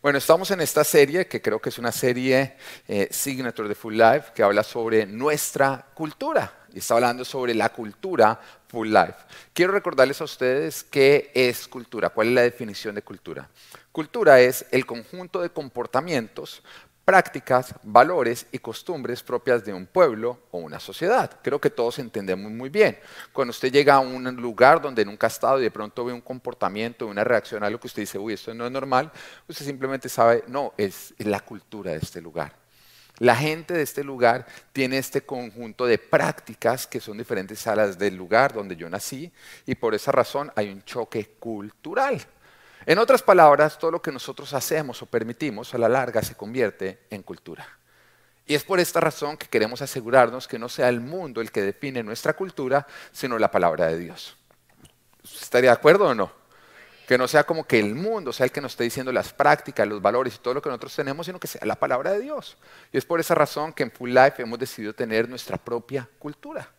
Bueno, estamos en esta serie que creo que es una serie eh, Signature de Full Life que habla sobre nuestra cultura y está hablando sobre la cultura Full Life. Quiero recordarles a ustedes qué es cultura, cuál es la definición de cultura. Cultura es el conjunto de comportamientos prácticas, valores y costumbres propias de un pueblo o una sociedad. Creo que todos entendemos muy bien. Cuando usted llega a un lugar donde nunca ha estado y de pronto ve un comportamiento, una reacción a lo que usted dice, uy, esto no es normal, usted simplemente sabe, no, es la cultura de este lugar. La gente de este lugar tiene este conjunto de prácticas que son diferentes a las del lugar donde yo nací y por esa razón hay un choque cultural. En otras palabras, todo lo que nosotros hacemos o permitimos a la larga se convierte en cultura. Y es por esta razón que queremos asegurarnos que no sea el mundo el que define nuestra cultura, sino la palabra de Dios. ¿Estaría de acuerdo o no? Que no sea como que el mundo sea el que nos esté diciendo las prácticas, los valores y todo lo que nosotros tenemos, sino que sea la palabra de Dios. Y es por esa razón que en Full Life hemos decidido tener nuestra propia cultura.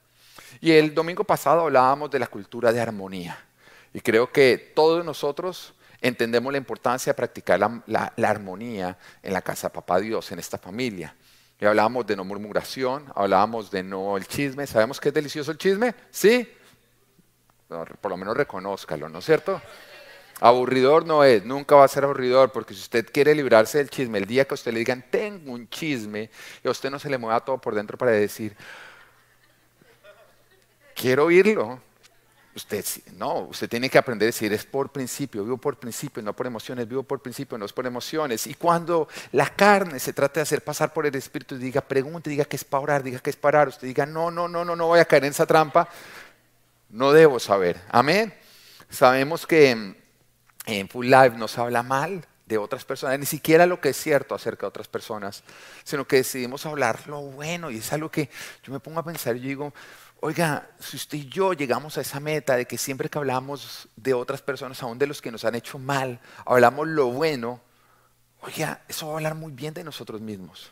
Y el domingo pasado hablábamos de la cultura de armonía. Y creo que todos nosotros entendemos la importancia de practicar la, armonía en la casa papá Dios, en esta familia. Y hablábamos de no murmuración, hablábamos de no el chisme. ¿Sabemos que es delicioso el chisme? ¿Sí? por lo menos reconózcalo, ¿no es cierto? Aburridor no es, nunca va a ser aburridor, porque si usted quiere librarse del chisme, el día que usted le digan, tengo un chisme, y a usted no se le mueva todo por dentro para decir, quiero oírlo, Usted, no, usted tiene que aprender a decir, es por principio, vivo por principio, no por emociones, vivo por principio, no es por emociones. Y cuando la carne se trata de hacer pasar por el Espíritu, diga, pregunte, diga que es para orar, diga que es para orar, usted diga, no, no, no, no, no voy a caer en esa trampa, no debo saber. Amén. Sabemos que en Full Life nos habla mal de otras personas, ni siquiera lo que es cierto acerca de otras personas, sino que decidimos hablar lo bueno y es algo que yo me pongo a pensar y digo, Oiga, si usted y yo llegamos a esa meta de que siempre que hablamos de otras personas, aún de los que nos han hecho mal, hablamos lo bueno, oiga, eso va a hablar muy bien de nosotros mismos.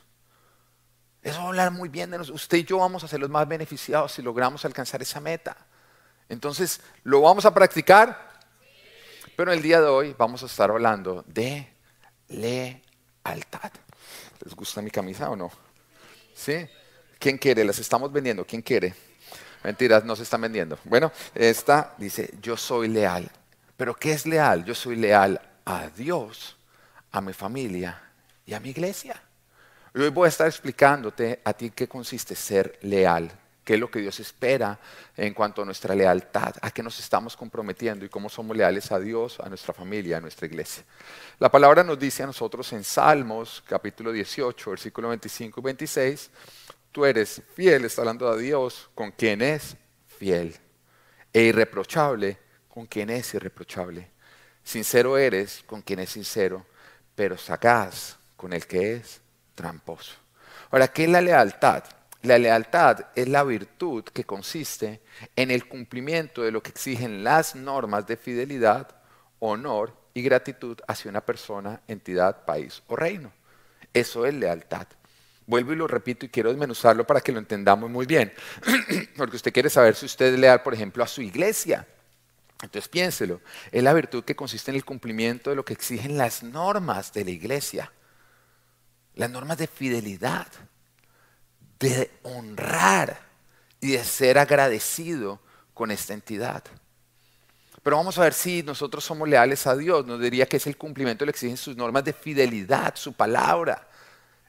Eso va a hablar muy bien de nosotros. Usted y yo vamos a ser los más beneficiados si logramos alcanzar esa meta. Entonces, ¿lo vamos a practicar? Pero el día de hoy vamos a estar hablando de lealtad. ¿Les gusta mi camisa o no? ¿Sí? ¿Quién quiere? Las estamos vendiendo. ¿Quién quiere? Mentiras, no se están vendiendo. Bueno, esta dice, yo soy leal. ¿Pero qué es leal? Yo soy leal a Dios, a mi familia y a mi iglesia. Y hoy voy a estar explicándote a ti qué consiste ser leal, qué es lo que Dios espera en cuanto a nuestra lealtad, a qué nos estamos comprometiendo y cómo somos leales a Dios, a nuestra familia, a nuestra iglesia. La palabra nos dice a nosotros en Salmos capítulo 18, versículo 25 y 26, tú eres fiel, está hablando a Dios, con quien es fiel, e irreprochable, con quien es irreprochable. Sincero eres con quien es sincero, pero sagaz con el que es tramposo. Ahora, ¿qué es la lealtad? La lealtad es la virtud que consiste en el cumplimiento de lo que exigen las normas de fidelidad, honor y gratitud hacia una persona, entidad, país o reino. Eso es lealtad. Vuelvo y lo repito y quiero desmenuzarlo para que lo entendamos muy bien. Porque usted quiere saber si usted es leal, por ejemplo, a su iglesia. Entonces piénselo. Es la virtud que consiste en el cumplimiento de lo que exigen las normas de la iglesia. Las normas de fidelidad, de honrar y de ser agradecido con esta entidad. Pero vamos a ver si nosotros somos leales a Dios. Nos diría que es el cumplimiento que exigen sus normas de fidelidad, su palabra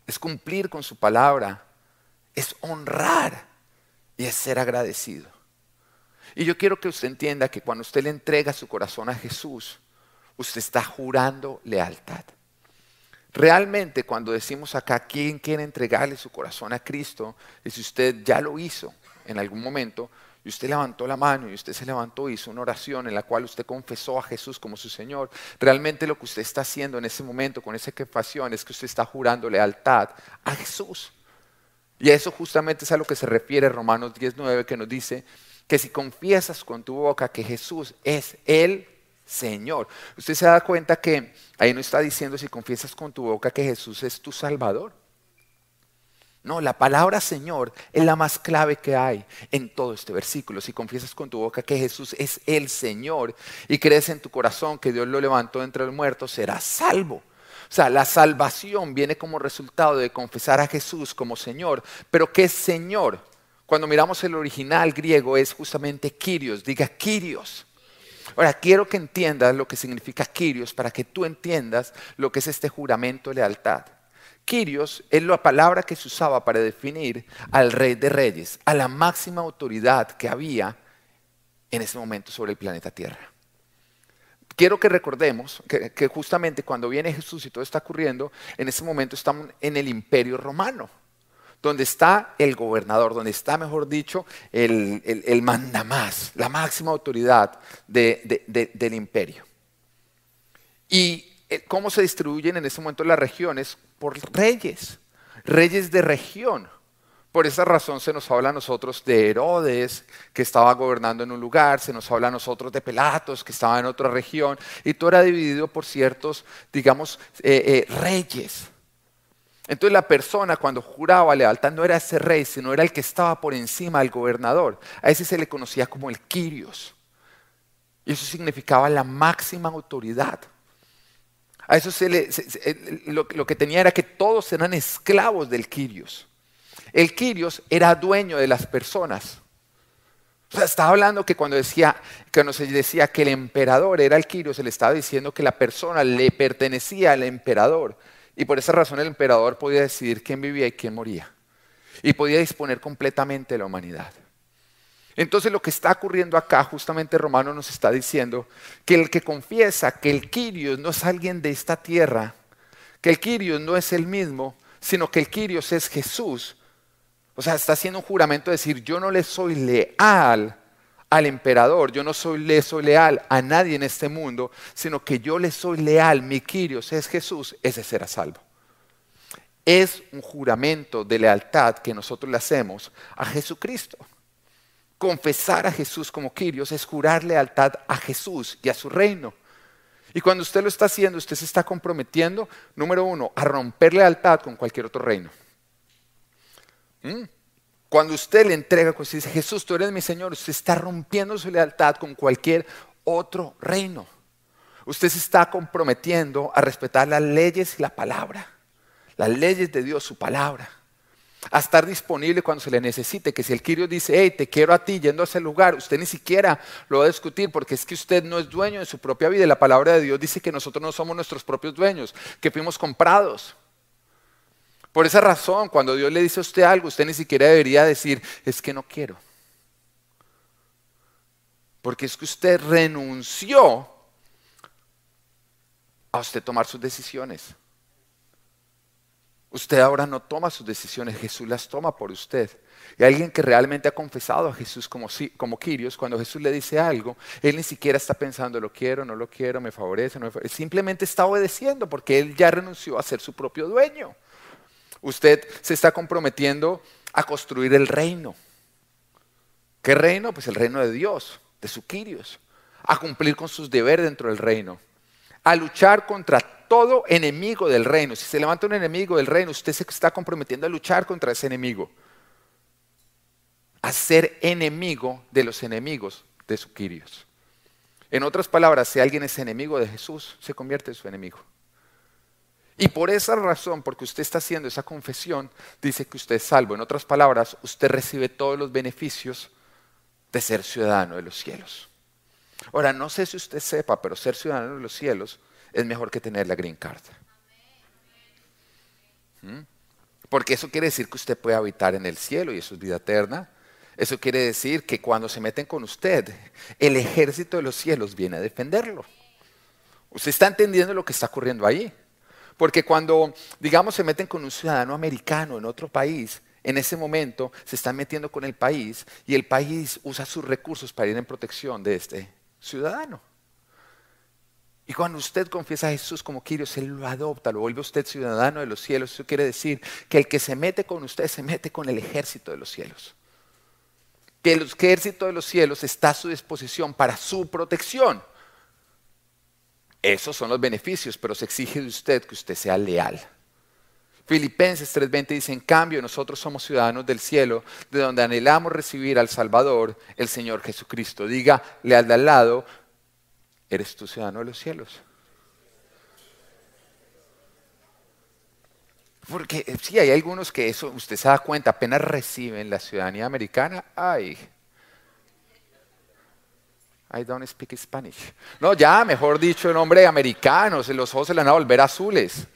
es cumplir con su palabra, es honrar y es ser agradecido. Y yo quiero que usted entienda que cuando usted le entrega su corazón a Jesús, usted está jurando lealtad. Realmente cuando decimos acá quién quiere entregarle su corazón a Cristo, y si usted ya lo hizo en algún momento, y usted levantó la mano y usted se levantó y hizo una oración en la cual usted confesó a Jesús como su Señor, realmente lo que usted está haciendo en ese momento con esa confesión es que usted está jurando lealtad a Jesús. Y eso justamente es a lo que se refiere Romanos 19 que nos dice que si confiesas con tu boca que Jesús es el Señor, usted se da cuenta que ahí no está diciendo si confiesas con tu boca que Jesús es tu Salvador. No, la palabra Señor es la más clave que hay en todo este versículo. Si confiesas con tu boca que Jesús es el Señor y crees en tu corazón que Dios lo levantó entre los muertos, serás salvo. O sea, la salvación viene como resultado de confesar a Jesús como Señor. Pero ¿qué es Señor? Cuando miramos el original griego es justamente Kyrios, diga Kyrios. Ahora, quiero que entiendas lo que significa Kyrios para que tú entiendas lo que es este juramento de lealtad. Kyrios es la palabra que se usaba para definir al rey de reyes, a la máxima autoridad que había en ese momento sobre el planeta Tierra. Quiero que recordemos que, justamente cuando viene Jesús y todo está ocurriendo, en ese momento estamos en el imperio romano donde está el gobernador, donde está, mejor dicho, el, el, mandamás, la máxima autoridad del imperio. ¿Y eh, cómo se distribuyen en ese momento las regiones? Por reyes, reyes de región. Por esa razón se nos habla a nosotros de Herodes, que estaba gobernando en un lugar, se nos habla a nosotros de Pelatos, que estaba en otra región, y todo era dividido por ciertos, digamos, eh, eh, reyes. Entonces la persona cuando juraba lealtad no era ese rey, sino era el que estaba por encima del gobernador. A ese se le conocía como el Quirios. Y eso significaba la máxima autoridad. A eso se le, lo, que tenía era que todos eran esclavos del Quirios. El Quirios era dueño de las personas. O sea, estaba hablando que cuando decía, cuando se decía que el emperador era el Quirios, se le estaba diciendo que la persona le pertenecía al emperador. Y por esa razón el emperador podía decidir quién vivía y quién moría. Y podía disponer completamente de la humanidad. Entonces lo que está ocurriendo acá, justamente Romano nos está diciendo que el que confiesa que el Quirios no es alguien de esta tierra, que el Quirios no es el mismo, sino que el Quirios es Jesús. O sea, está haciendo un juramento de decir, yo no le soy leal al emperador, yo no soy, le soy leal a nadie en este mundo, sino que yo le soy leal, mi Quirios es Jesús, ese será salvo. Es un juramento de lealtad que nosotros le hacemos a Jesucristo. Confesar a Jesús como Quirios es jurar lealtad a Jesús y a su reino. Y cuando usted lo está haciendo, usted se está comprometiendo, número uno, a romper lealtad con cualquier otro reino. ¿Mm? Cuando usted le entrega, cuando usted dice, Jesús, tú eres mi Señor, usted está rompiendo su lealtad con cualquier otro reino. Usted se está comprometiendo a respetar las leyes y la palabra, las leyes de Dios, su palabra. A estar disponible cuando se le necesite, que si el Quirio dice, hey, te quiero a ti yendo a ese lugar, usted ni siquiera lo va a discutir porque es que usted no es dueño de su propia vida. La palabra de Dios dice que nosotros no somos nuestros propios dueños, que fuimos comprados. Por esa razón, cuando Dios le dice a usted algo, usted ni siquiera debería decir, es que no quiero. Porque es que usted renunció a usted tomar sus decisiones. Usted ahora no toma sus decisiones, Jesús las toma por usted. Y alguien que realmente ha confesado a Jesús como, como Quirios, cuando Jesús le dice algo, él ni siquiera está pensando, lo quiero, no lo quiero, me favorece, no me favorece. Simplemente está obedeciendo porque él ya renunció a ser su propio dueño. Usted se está comprometiendo a construir el reino. ¿Qué reino? Pues el reino de Dios, de su Quirios. A cumplir con sus deberes dentro del reino. A luchar contra todo enemigo del reino. Si se levanta un enemigo del reino, usted se está comprometiendo a luchar contra ese enemigo. A ser enemigo de los enemigos de su Quirios. En otras palabras, si alguien es enemigo de Jesús, se convierte en su enemigo. Y por esa razón, porque usted está haciendo esa confesión, dice que usted es salvo. En otras palabras, usted recibe todos los beneficios de ser ciudadano de los cielos. Ahora, no sé si usted sepa, pero ser ciudadano de los cielos es mejor que tener la green card. ¿Mm? Porque eso quiere decir que usted puede habitar en el cielo y eso es vida eterna. Eso quiere decir que cuando se meten con usted, el ejército de los cielos viene a defenderlo. Usted está entendiendo lo que está ocurriendo ahí. Porque cuando, digamos, se meten con un ciudadano americano en otro país, en ese momento se están metiendo con el país y el país usa sus recursos para ir en protección de este ciudadano. Y cuando usted confiesa a Jesús como Quirios, Él lo adopta, lo vuelve usted ciudadano de los cielos. Eso quiere decir que el que se mete con usted se mete con el ejército de los cielos. Que el ejército de los cielos está a su disposición para su protección. Esos son los beneficios, pero se exige de usted que usted sea leal. Filipenses 3:20 dice, en cambio nosotros somos ciudadanos del cielo, de donde anhelamos recibir al Salvador, el Señor Jesucristo. Diga, leal de al lado, ¿eres tú ciudadano de los cielos? Porque eh, sí, hay algunos que eso, usted se da cuenta, apenas reciben la ciudadanía americana, ay, I don't speak Spanish. No, ya, mejor dicho, el nombre americano, los ojos se le van a volver azules.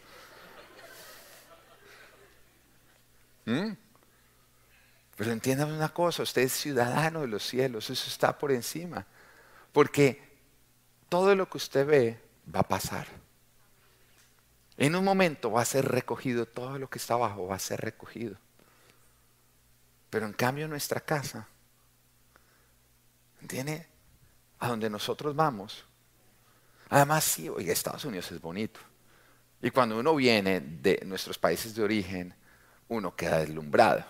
¿Mm? Pero entiendan una cosa, usted es ciudadano de los cielos, eso está por encima. Porque todo lo que usted ve va a pasar. En un momento va a ser recogido, todo lo que está abajo va a ser recogido. Pero en cambio nuestra casa, ¿entiende? A donde nosotros vamos. Además, sí, oiga, Estados Unidos es bonito. Y cuando uno viene de nuestros países de origen, uno queda deslumbrado.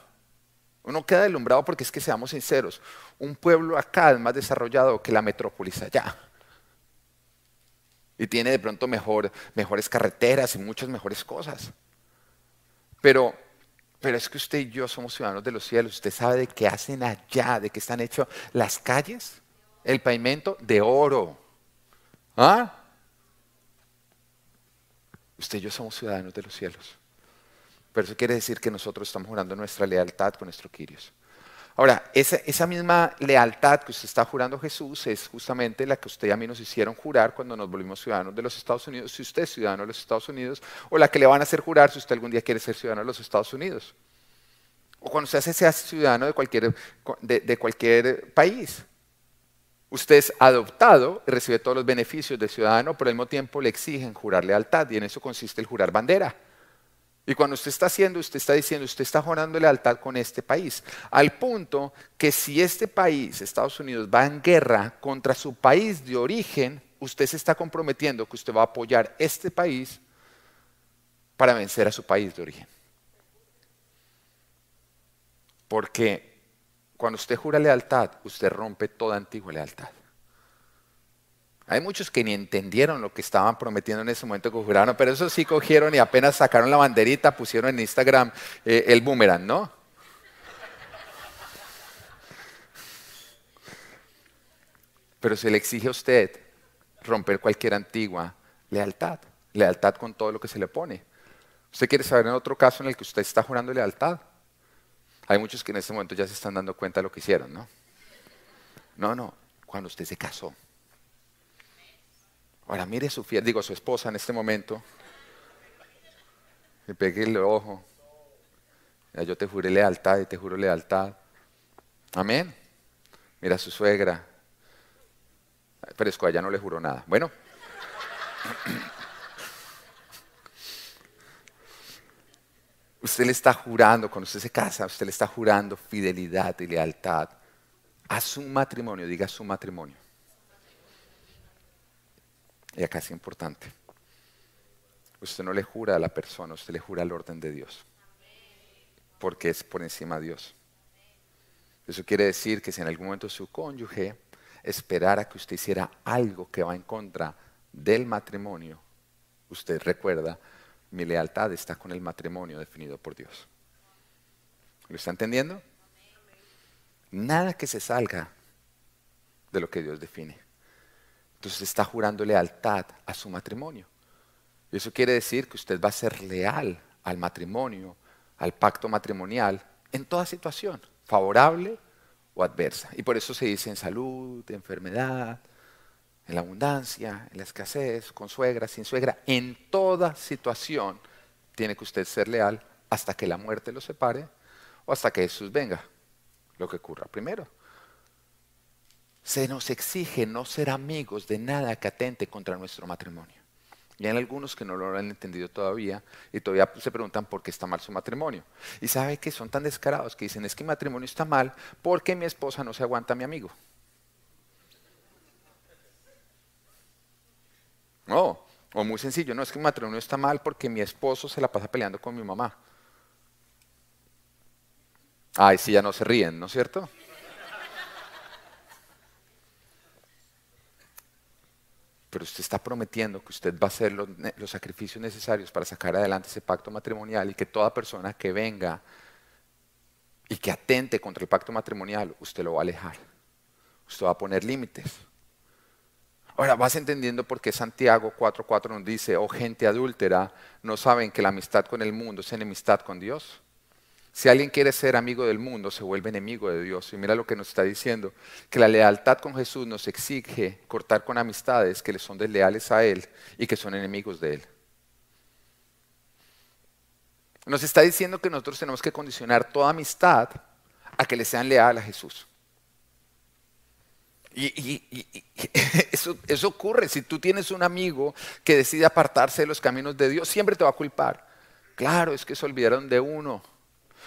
Uno queda deslumbrado porque es que seamos sinceros, un pueblo acá es más desarrollado que la metrópolis allá. Y tiene de pronto mejor, mejores carreteras y muchas mejores cosas. Pero, pero es que usted y yo somos ciudadanos de los cielos. Usted sabe de qué hacen allá, de qué están hechas las calles, el pavimento de oro. ¿Ah? Usted y yo somos ciudadanos de los cielos. Pero eso quiere decir que nosotros estamos jurando nuestra lealtad con nuestro Quirios. Ahora, esa, misma lealtad que usted está jurando Jesús es justamente la que usted y a mí nos hicieron jurar cuando nos volvimos ciudadanos de los Estados Unidos, si usted es ciudadano de los Estados Unidos, o la que le van a hacer jurar si usted algún día quiere ser ciudadano de los Estados Unidos. O cuando usted se hace ciudadano de cualquier, de cualquier país. Usted es adoptado y recibe todos los beneficios de ciudadano, pero al mismo tiempo le exigen jurar lealtad y en eso consiste el jurar bandera. Y cuando usted está haciendo, usted está diciendo, usted está jurando lealtad con este país. Al punto que si este país, Estados Unidos, va en guerra contra su país de origen, usted se está comprometiendo que usted va a apoyar este país para vencer a su país de origen. Porque cuando usted jura lealtad, usted rompe toda antigua lealtad. Hay muchos que ni entendieron lo que estaban prometiendo en ese momento que juraron, pero eso sí cogieron y apenas sacaron la banderita, pusieron en Instagram eh, el boomerang, ¿no? Pero se le exige a usted romper cualquier antigua lealtad, lealtad con todo lo que se le pone. ¿Usted quiere saber en otro caso en el que usted está jurando lealtad? Hay muchos que en este momento ya se están dando cuenta de lo que hicieron, ¿no? No, no, cuando usted se casó. Ahora mire su fiel, digo su esposa en este momento. Y pegue el ojo. yo te juré lealtad y te juro lealtad. Amén. Mira su suegra. Pero es que no le juró nada. Bueno. Usted le está jurando, cuando usted se casa, usted le está jurando fidelidad y lealtad a su matrimonio, diga su matrimonio. Y acá es importante. Usted no le jura a la persona, usted le jura al orden de Dios. Porque es por encima de Dios. Eso quiere decir que si en algún momento su cónyuge esperara que usted hiciera algo que va en contra del matrimonio, usted recuerda, mi lealtad está con el matrimonio definido por Dios. ¿Lo está entendiendo? Nada que se salga de lo que Dios define. Entonces está jurando lealtad a su matrimonio. Y eso quiere decir que usted va a ser leal al matrimonio, al pacto matrimonial, en toda situación, favorable o adversa. Y por eso se dice en salud, en enfermedad, en la abundancia, en la escasez, con suegra, sin suegra, en toda situación tiene que usted ser leal hasta que la muerte lo separe o hasta que Jesús venga, lo que ocurra primero. Se nos exige no ser amigos de nada que atente contra nuestro matrimonio. Y hay algunos que no lo han entendido todavía y todavía se preguntan por qué está mal su matrimonio. Y sabe que son tan descarados que dicen, es que mi matrimonio está mal porque mi esposa no se aguanta a mi amigo. No, o muy sencillo, no es que mi matrimonio está mal porque mi esposo se la pasa peleando con mi mamá. Ay, sí, ya no se ríen, ¿no es cierto? Pero usted está prometiendo que usted va a hacer los, sacrificios necesarios para sacar adelante ese pacto matrimonial y que toda persona que venga y que atente contra el pacto matrimonial, usted lo va a alejar. Usted va a poner límites. Ahora vas entendiendo por qué Santiago 4.4 nos dice, oh gente adúltera, ¿no saben que la amistad con el mundo es enemistad con Dios? Si alguien quiere ser amigo del mundo, se vuelve enemigo de Dios. Y mira lo que nos está diciendo, que la lealtad con Jesús nos exige cortar con amistades que le son desleales a Él y que son enemigos de Él. Nos está diciendo que nosotros tenemos que condicionar toda amistad a que le sean leal a Jesús. Y, eso, eso ocurre. Si tú tienes un amigo que decide apartarse de los caminos de Dios, siempre te va a culpar. Claro, es que se olvidaron de uno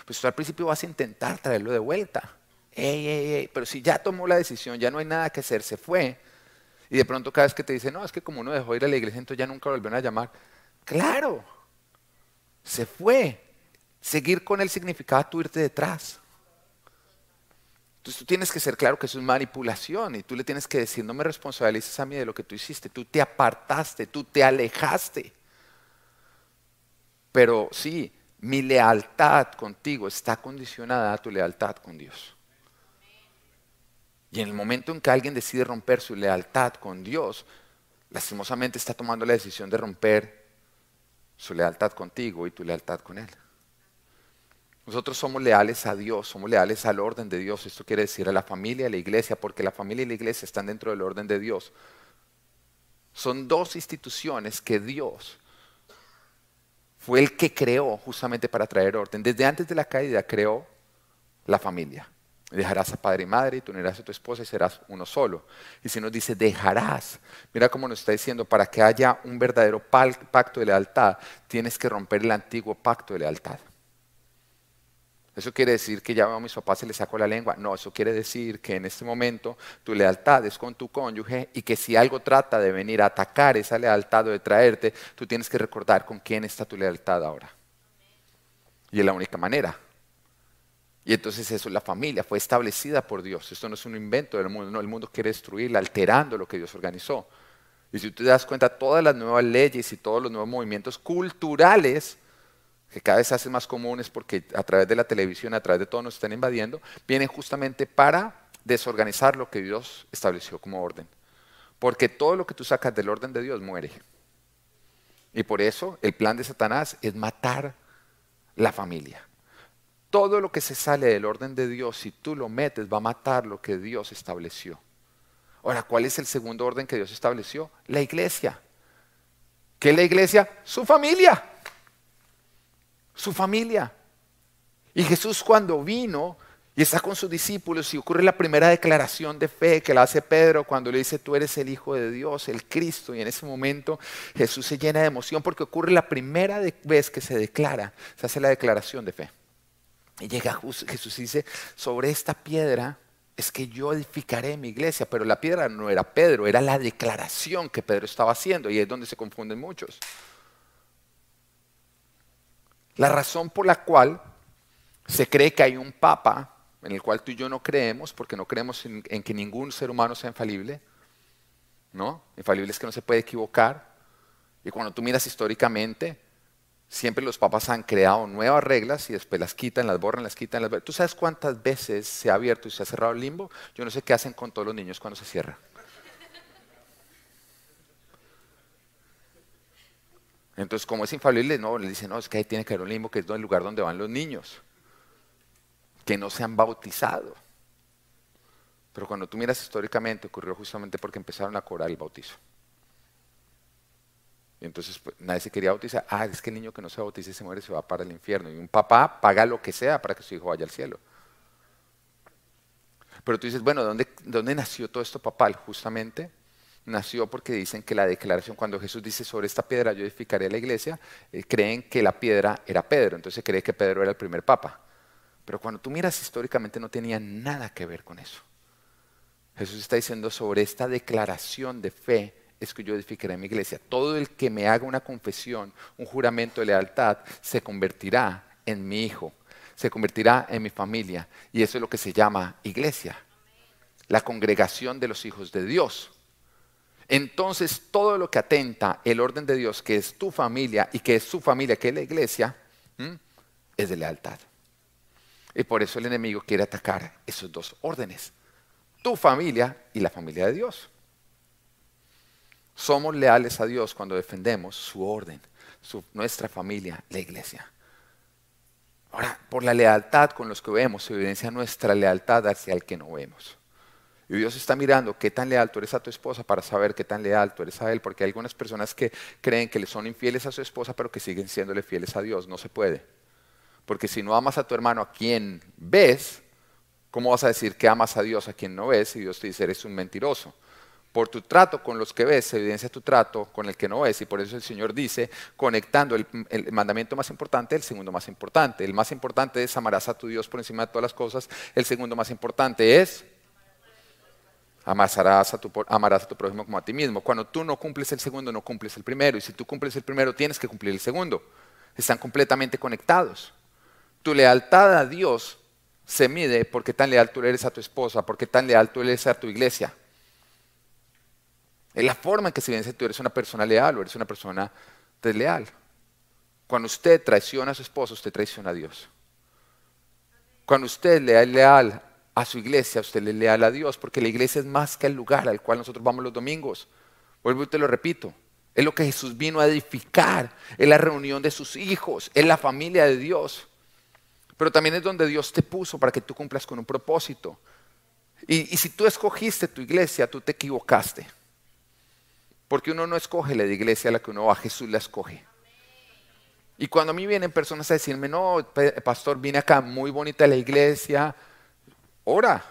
pues tú al principio vas a intentar traerlo de vuelta. Pero si ya tomó la decisión, ya no hay nada que hacer, se fue. Y de pronto cada vez que te dice, no, es que como uno dejó ir a la iglesia, entonces ya nunca volvieron a llamar. Claro, se fue. Seguir con él significaba tú irte detrás. Entonces tú tienes que ser claro que eso es manipulación y tú le tienes que decir, no me responsabilices a mí de lo que tú hiciste, tú te apartaste, tú te alejaste. Pero sí, mi lealtad contigo está condicionada a tu lealtad con Dios. Y en el momento en que alguien decide romper su lealtad con Dios, lastimosamente está tomando la decisión de romper su lealtad contigo y tu lealtad con Él. Nosotros somos leales a Dios, somos leales al orden de Dios. Esto quiere decir a la familia, a la iglesia, porque la familia y la iglesia están dentro del orden de Dios. Son dos instituciones que Dios fue el que creó justamente para traer orden. Desde antes de la caída creó la familia. Dejarás a padre y madre y tú unirás a tu esposa y serás uno solo. Y si nos dice dejarás, mira cómo nos está diciendo, para que haya un verdadero pacto de lealtad, tienes que romper el antiguo pacto de lealtad. ¿Eso quiere decir que ya a mis papás se les sacó la lengua? No, eso quiere decir que en este momento tu lealtad es con tu cónyuge y que si algo trata de venir a atacar esa lealtad o de traerte, tú tienes que recordar con quién está tu lealtad ahora. Y es la única manera. Y entonces eso, la familia fue establecida por Dios. Esto no es un invento del mundo, no, el mundo quiere destruirla, alterando lo que Dios organizó. Y si tú te das cuenta, todas las nuevas leyes y todos los nuevos movimientos culturales que cada vez se hacen más comunes porque a través de la televisión, a través de todo nos están invadiendo, vienen justamente para desorganizar lo que Dios estableció como orden. Porque todo lo que tú sacas del orden de Dios muere. Y por eso el plan de Satanás es matar la familia. Todo lo que se sale del orden de Dios, si tú lo metes, va a matar lo que Dios estableció. Ahora, ¿cuál es el segundo orden que Dios estableció? La iglesia. ¿Qué es la iglesia? Su familia su familia. Y Jesús cuando vino y está con sus discípulos y ocurre la primera declaración de fe que la hace Pedro cuando le dice, tú eres el Hijo de Dios, el Cristo. Y en ese momento Jesús se llena de emoción porque ocurre la primera vez que se declara, se hace la declaración de fe. Y llega Jesús y dice, sobre esta piedra es que yo edificaré mi iglesia, pero la piedra no era Pedro, era la declaración que Pedro estaba haciendo y es donde se confunden muchos. La razón por la cual se cree que hay un papa, en el cual tú y yo no creemos, porque no creemos en, que ningún ser humano sea infalible, ¿no? Infalible es que no se puede equivocar. Y cuando tú miras históricamente, siempre los papas han creado nuevas reglas y después las quitan, las borran, las quitan, las ¿Tú sabes cuántas veces se ha abierto y se ha cerrado el limbo? Yo no sé qué hacen con todos los niños cuando se cierra. Entonces, como es infalible, no, le dicen, no, es que ahí tiene que haber un limbo, que es el lugar donde van los niños, que no se han bautizado. Pero cuando tú miras históricamente, ocurrió justamente porque empezaron a cobrar el bautizo. Y entonces pues, nadie se quería bautizar. Ah, es que el niño que no se bautice se muere, se va para el infierno. Y un papá paga lo que sea para que su hijo vaya al cielo. Pero tú dices, bueno, ¿dónde, dónde nació todo esto papal? Justamente nació porque dicen que la declaración, cuando Jesús dice sobre esta piedra yo edificaré la iglesia, eh, creen que la piedra era Pedro, entonces cree que Pedro era el primer papa. Pero cuando tú miras históricamente no tenía nada que ver con eso. Jesús está diciendo sobre esta declaración de fe es que yo edificaré mi iglesia. Todo el que me haga una confesión, un juramento de lealtad, se convertirá en mi hijo, se convertirá en mi familia. Y eso es lo que se llama iglesia, la congregación de los hijos de Dios. Entonces todo lo que atenta el orden de Dios, que es tu familia y que es su familia, que es la iglesia, es de lealtad. Y por eso el enemigo quiere atacar esos dos órdenes, tu familia y la familia de Dios. Somos leales a Dios cuando defendemos su orden, nuestra familia, la iglesia. Ahora, por la lealtad con los que vemos se evidencia nuestra lealtad hacia el que no vemos. Y Dios está mirando qué tan leal tú eres a tu esposa para saber qué tan leal tú eres a Él, porque hay algunas personas que creen que le son infieles a su esposa, pero que siguen siéndole fieles a Dios. No se puede. Porque si no amas a tu hermano a quien ves, ¿cómo vas a decir que amas a Dios a quien no ves? Y Dios te dice, eres un mentiroso por tu trato con los que ves, se evidencia tu trato con el que no ves. Y por eso el Señor dice, conectando el, mandamiento más importante, el segundo más importante. El más importante es amarás a tu Dios por encima de todas las cosas. El segundo más importante es amarás a tu, amarás a tu prójimo como a ti mismo. Cuando tú no cumples el segundo, no cumples el primero. Y si tú cumples el primero, tienes que cumplir el segundo. Están completamente conectados. Tu lealtad a Dios se mide por qué tan leal tú eres a tu esposa, por qué tan leal tú eres a tu iglesia. Es la forma en que se que tú eres una persona leal o eres una persona desleal. Cuando usted traiciona a su esposo, usted traiciona a Dios. Cuando usted le es leal a su iglesia, usted le es leal a Dios, porque la iglesia es más que el lugar al cual nosotros vamos los domingos. Vuelvo y te lo repito. Es lo que Jesús vino a edificar. Es la reunión de sus hijos. Es la familia de Dios. Pero también es donde Dios te puso para que tú cumplas con un propósito. Y, y si tú escogiste tu iglesia, tú te equivocaste. Porque uno no escoge la iglesia a la que uno va, Jesús la escoge. Y cuando a mí vienen personas a decirme, no, pastor, vine acá, muy bonita la iglesia, ora,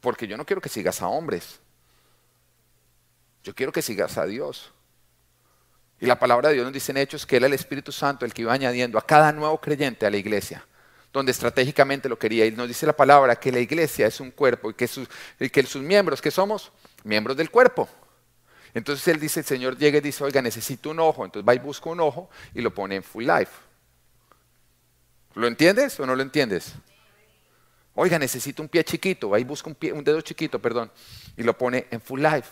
porque yo no quiero que sigas a hombres. Yo quiero que sigas a Dios. Y la palabra de Dios nos dice en Hechos que era el Espíritu Santo el que iba añadiendo a cada nuevo creyente a la iglesia, donde estratégicamente lo quería. Y nos dice la palabra que la iglesia es un cuerpo y que sus, y que sus miembros, que somos miembros del cuerpo. Entonces él dice, el Señor llega y dice, oiga, necesito un ojo. Entonces va y busca un ojo y lo pone en full life. ¿Lo entiendes o no lo entiendes? Oiga, necesito un pie chiquito. Y busca un, un dedo chiquito, perdón, y lo pone en full life.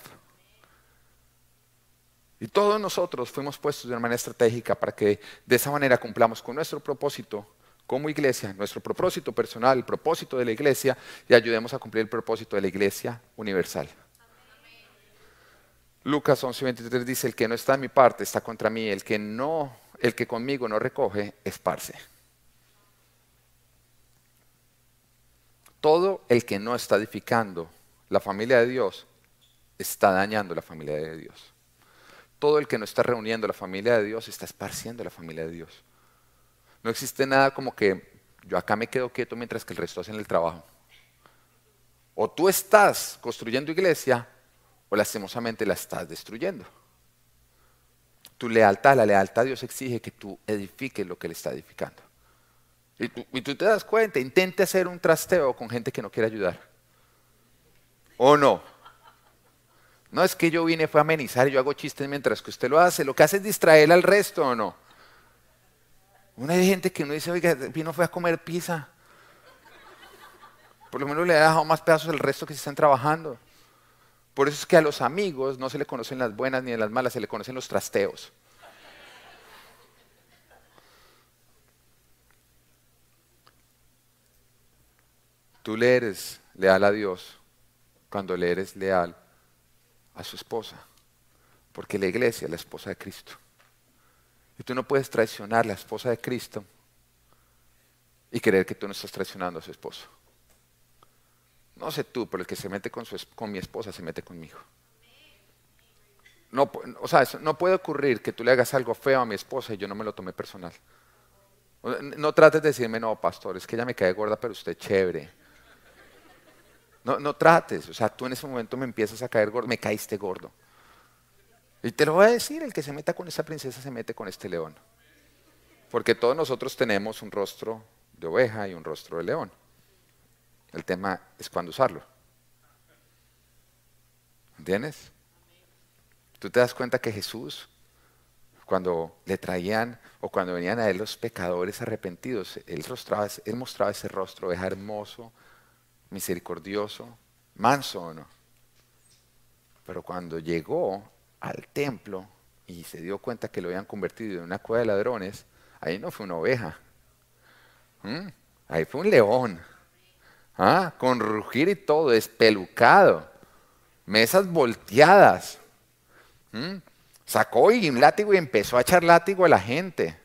Y todos nosotros fuimos puestos de una manera estratégica para que de esa manera cumplamos con nuestro propósito como iglesia, nuestro propósito personal, el propósito de la iglesia, y ayudemos a cumplir el propósito de la iglesia universal. Lucas 11:23 dice, el que no está en mi parte está contra mí, el que no, el que conmigo no recoge, esparce. Todo el que no está edificando la familia de Dios está dañando la familia de Dios. Todo el que no está reuniendo la familia de Dios está esparciendo la familia de Dios. No existe nada como que yo acá me quedo quieto mientras que el resto hacen el trabajo. O tú estás construyendo iglesia o lastimosamente la estás destruyendo. Tu lealtad, la lealtad a Dios exige que tú edifiques lo que Él está edificando. Y tú, te das cuenta, intente hacer un trasteo con gente que no quiere ayudar. ¿O no? No es que yo vine, fue a amenizar y yo hago chistes mientras que usted lo hace. Lo que hace es distraer al resto, ¿o no? Una hay gente que uno dice, oiga, vino fue a comer pizza. Por lo menos le ha dejado más pedazos al resto que se están trabajando. Por eso es que a los amigos no se le conocen las buenas ni las malas, se le conocen los trasteos. Tú le eres leal a Dios cuando le eres leal a su esposa, porque la iglesia es la esposa de Cristo. Y tú no puedes traicionar a la esposa de Cristo y creer que tú no estás traicionando a su esposo. No sé tú, pero el que se mete con, mi esposa se mete conmigo. No, o sea, no puede ocurrir que tú le hagas algo feo a mi esposa y yo no me lo tomé personal. No trates de decirme, no, pastor, es que ella me cae gorda, pero usted chévere. No, no trates, o sea, tú en ese momento me empiezas a caer gordo, me caíste gordo. Y te lo voy a decir, el que se meta con esa princesa se mete con este león. Porque todos nosotros tenemos un rostro de oveja y un rostro de león. El tema es cuándo usarlo. ¿Entiendes? Tú te das cuenta que Jesús, cuando le traían o cuando venían a él los pecadores arrepentidos, él, mostraba ese rostro, oveja hermoso, misericordioso, manso o no. Pero cuando llegó al templo y se dio cuenta que lo habían convertido en una cueva de ladrones, ahí no fue una oveja, ahí fue un león. ¿Ah? con rugir y todo, espelucado, mesas volteadas, ¿Mm? Sacó y un látigo y empezó a echar látigo a la gente.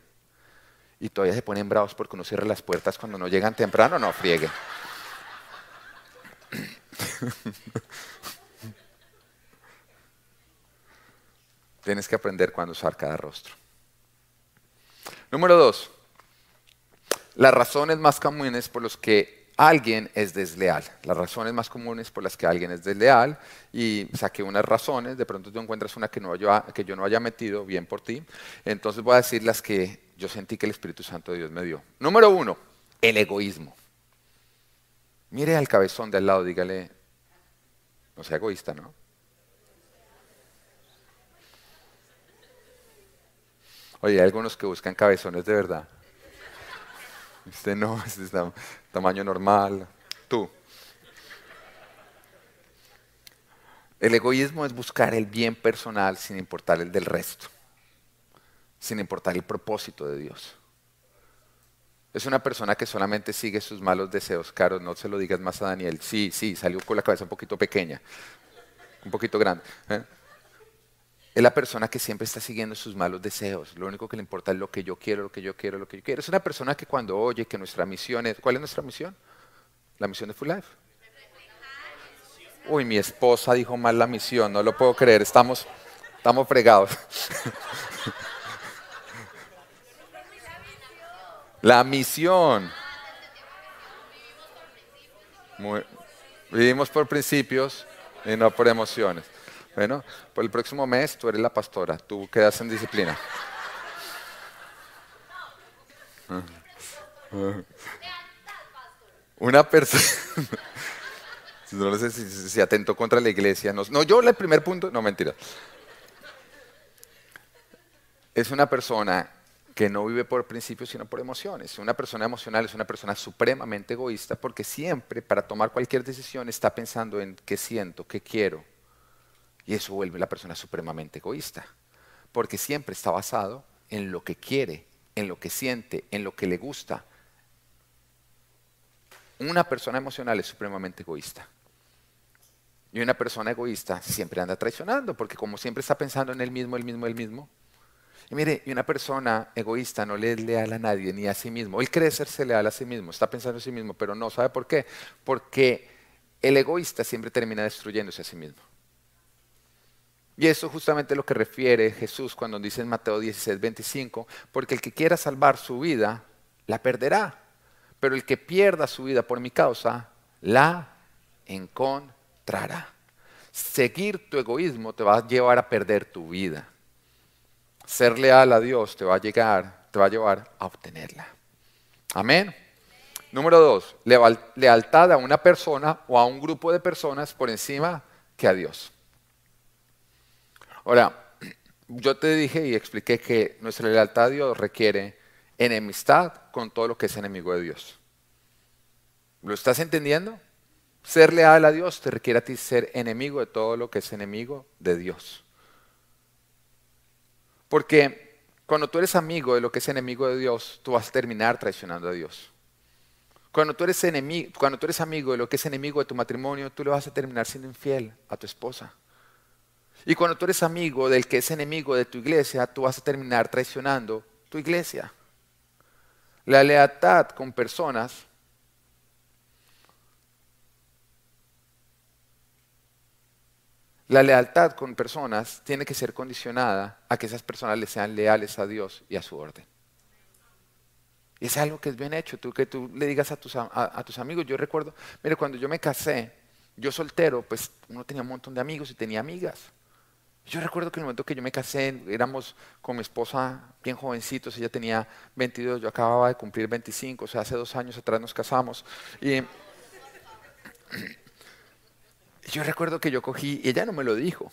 Y todavía se ponen bravos porque uno cierra las puertas cuando no llegan temprano, no friegue. Tienes que aprender cuándo usar cada rostro. Número dos, las razones más comunes por las que alguien es desleal. Las razones más comunes por las que alguien es desleal. Y saqué unas razones, de pronto tú encuentras una que, no yo, que yo no haya metido, bien por ti. Entonces voy a decir las que yo sentí que el Espíritu Santo de Dios me dio. Número uno, el egoísmo. Mire al cabezón de al lado, dígale, no sea egoísta, ¿no? Oye, hay algunos que buscan cabezones de verdad. Usted no, este es tamaño normal. Tú. El egoísmo es buscar el bien personal sin importar el del resto, sin importar el propósito de Dios. Es una persona que solamente sigue sus malos deseos. Caro, no se lo digas más a Daniel. Sí, sí, salió con la cabeza un poquito pequeña, un poquito grande. ¿eh? Es la persona que siempre está siguiendo sus malos deseos. Lo único que le importa es lo que yo quiero, lo que yo quiero, lo que yo quiero. Es una persona que cuando oye que nuestra misión es... ¿Cuál es nuestra misión? La misión de Full Life. Uy, mi esposa dijo mal la misión, no lo puedo creer. Estamos, estamos fregados. La misión. vivimos por principios y no por emociones. Bueno, por el próximo mes tú eres la pastora, tú quedas en disciplina. Una persona... no sé si se atentó contra la iglesia. No, no, yo el primer punto, no mentira. Es una persona que no vive por principios sino por emociones. Una persona emocional es una persona supremamente egoísta porque siempre para tomar cualquier decisión está pensando en qué siento, qué quiero. Y eso vuelve a la persona supremamente egoísta. Porque siempre está basado en lo que quiere, en lo que siente, en lo que le gusta. Una persona emocional es supremamente egoísta. Y una persona egoísta siempre anda traicionando, porque como siempre está pensando en el mismo, el mismo, el mismo, y mire, y una persona egoísta no le es leal a nadie ni a sí mismo. Él cree serse leal a sí mismo, está pensando en sí mismo, pero no. ¿Sabe por qué? Porque el egoísta siempre termina destruyéndose a sí mismo. Y eso es justamente lo que refiere Jesús cuando dice en Mateo 16, 25, porque el que quiera salvar su vida, la perderá. Pero el que pierda su vida por mi causa, la encontrará. Seguir tu egoísmo te va a llevar a perder tu vida ser leal a Dios te va a llegar, te va a llevar a obtenerla. Amén. Número dos, lealtad a una persona o a un grupo de personas por encima que a Dios. Ahora, yo te dije y expliqué que nuestra lealtad a Dios requiere enemistad con todo lo que es enemigo de Dios. ¿Lo estás entendiendo? Ser leal a Dios te requiere a ti ser enemigo de todo lo que es enemigo de Dios. Porque cuando tú eres amigo de lo que es enemigo de Dios, tú vas a terminar traicionando a Dios. Cuando tú, eres enemigo, cuando tú eres amigo de lo que es enemigo de tu matrimonio, tú le vas a terminar siendo infiel a tu esposa. Y cuando tú eres amigo del que es enemigo de tu iglesia, tú vas a terminar traicionando tu iglesia. La lealtad con personas La lealtad con personas tiene que ser condicionada a que esas personas le sean leales a Dios y a su orden. Y es algo que es bien hecho, tú que tú le digas a tus, a, tus amigos. Yo recuerdo, mire, cuando yo me casé, yo soltero, pues uno tenía un montón de amigos y tenía amigas. Yo recuerdo que en el momento que yo me casé, éramos con mi esposa bien jovencitos, ella tenía 22, yo acababa de cumplir 25, o sea, hace dos años atrás nos casamos. Y yo recuerdo que yo cogí, y ella no me lo dijo,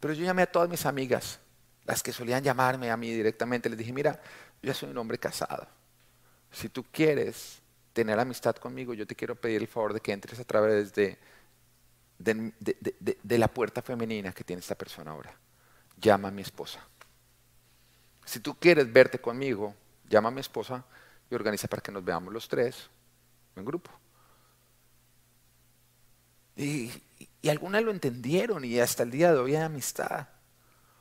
pero yo llamé a todas mis amigas, las que solían llamarme a mí directamente, les dije, mira, yo soy un hombre casado. Si tú quieres tener amistad conmigo, yo te quiero pedir el favor de que entres a través de, de, la puerta femenina que tiene esta persona ahora. Llama a mi esposa. Si tú quieres verte conmigo, llama a mi esposa y organiza para que nos veamos los tres en grupo. Y, algunas lo entendieron y hasta el día de hoy hay amistad.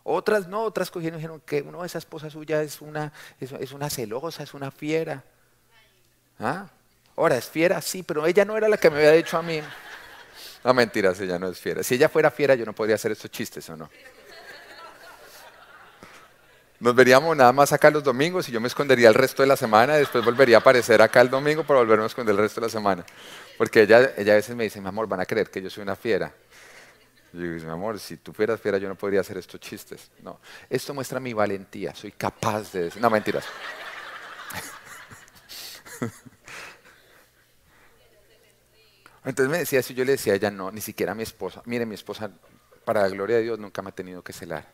Otras no, otras cogieron y dijeron que uno, esa esposa suya es una, es, una celosa, es una fiera. ¿Ah? Ahora, ¿es fiera? Sí, pero ella no era la que me había dicho a mí. No, mentiras, ella no es fiera. Si ella fuera fiera, yo no podría hacer estos chistes, ¿o no? Nos veríamos nada más acá los domingos y yo me escondería el resto de la semana y después volvería a aparecer acá el domingo para volverme a esconder el resto de la semana. Porque ella, ella a veces me dice, mi amor, van a creer que yo soy una fiera. Y yo digo, mi amor, si tú fueras fiera yo no podría hacer estos chistes. No, esto muestra mi valentía, soy capaz de decir, no mentiras. Entonces me decía eso, yo le decía a ella, no, ni siquiera a mi esposa. Mire, mi esposa, para la gloria de Dios, nunca me ha tenido que celar.